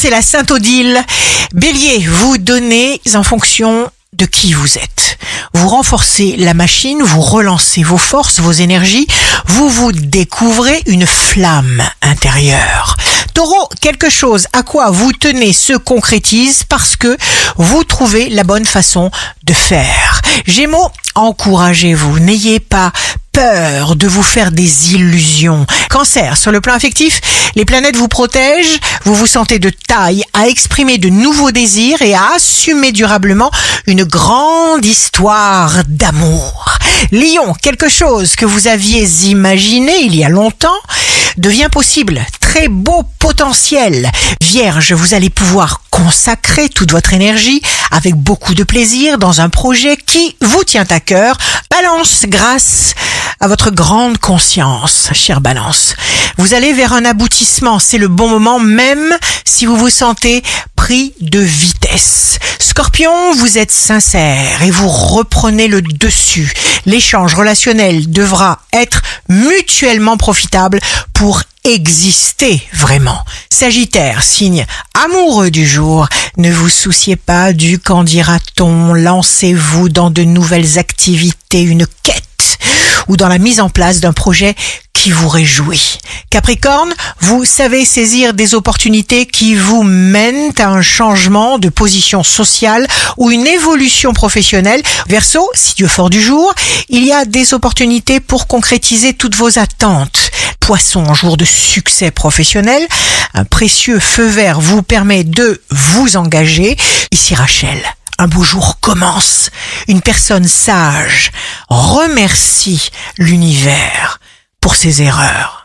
c'est la Sainte Odile. Bélier, vous donnez en fonction de qui vous êtes. Vous renforcez la machine, vous relancez vos forces, vos énergies, vous vous découvrez une flamme intérieure. Taureau, quelque chose à quoi vous tenez se concrétise parce que vous trouvez la bonne façon de faire. Gémeaux, encouragez-vous, n'ayez pas peur de vous faire des illusions. Cancer, sur le plan affectif, les planètes vous protègent, vous vous sentez de taille à exprimer de nouveaux désirs et à assumer durablement une grande histoire d'amour. Lion, quelque chose que vous aviez imaginé il y a longtemps devient possible. Très beau potentiel. Vierge, vous allez pouvoir consacrer toute votre énergie avec beaucoup de plaisir dans un projet qui vous tient à cœur. Balance grâce à votre grande conscience, chère Balance. Vous allez vers un aboutissement, c'est le bon moment même si vous vous sentez pris de vitesse. Scorpion, vous êtes sincère et vous reprenez le dessus. L'échange relationnel devra être mutuellement profitable pour exister vraiment. Sagittaire, signe amoureux du jour, ne vous souciez pas du qu'en dira-t-on, lancez-vous dans de nouvelles activités, une quête ou dans la mise en place d'un projet qui vous réjouit. Capricorne, vous savez saisir des opportunités qui vous mènent à un changement de position sociale ou une évolution professionnelle. Verseau, si Dieu fort du jour, il y a des opportunités pour concrétiser toutes vos attentes. Poisson, jour de succès professionnel, un précieux feu vert vous permet de vous engager. Ici Rachel un beau jour commence. Une personne sage remercie l'univers pour ses erreurs.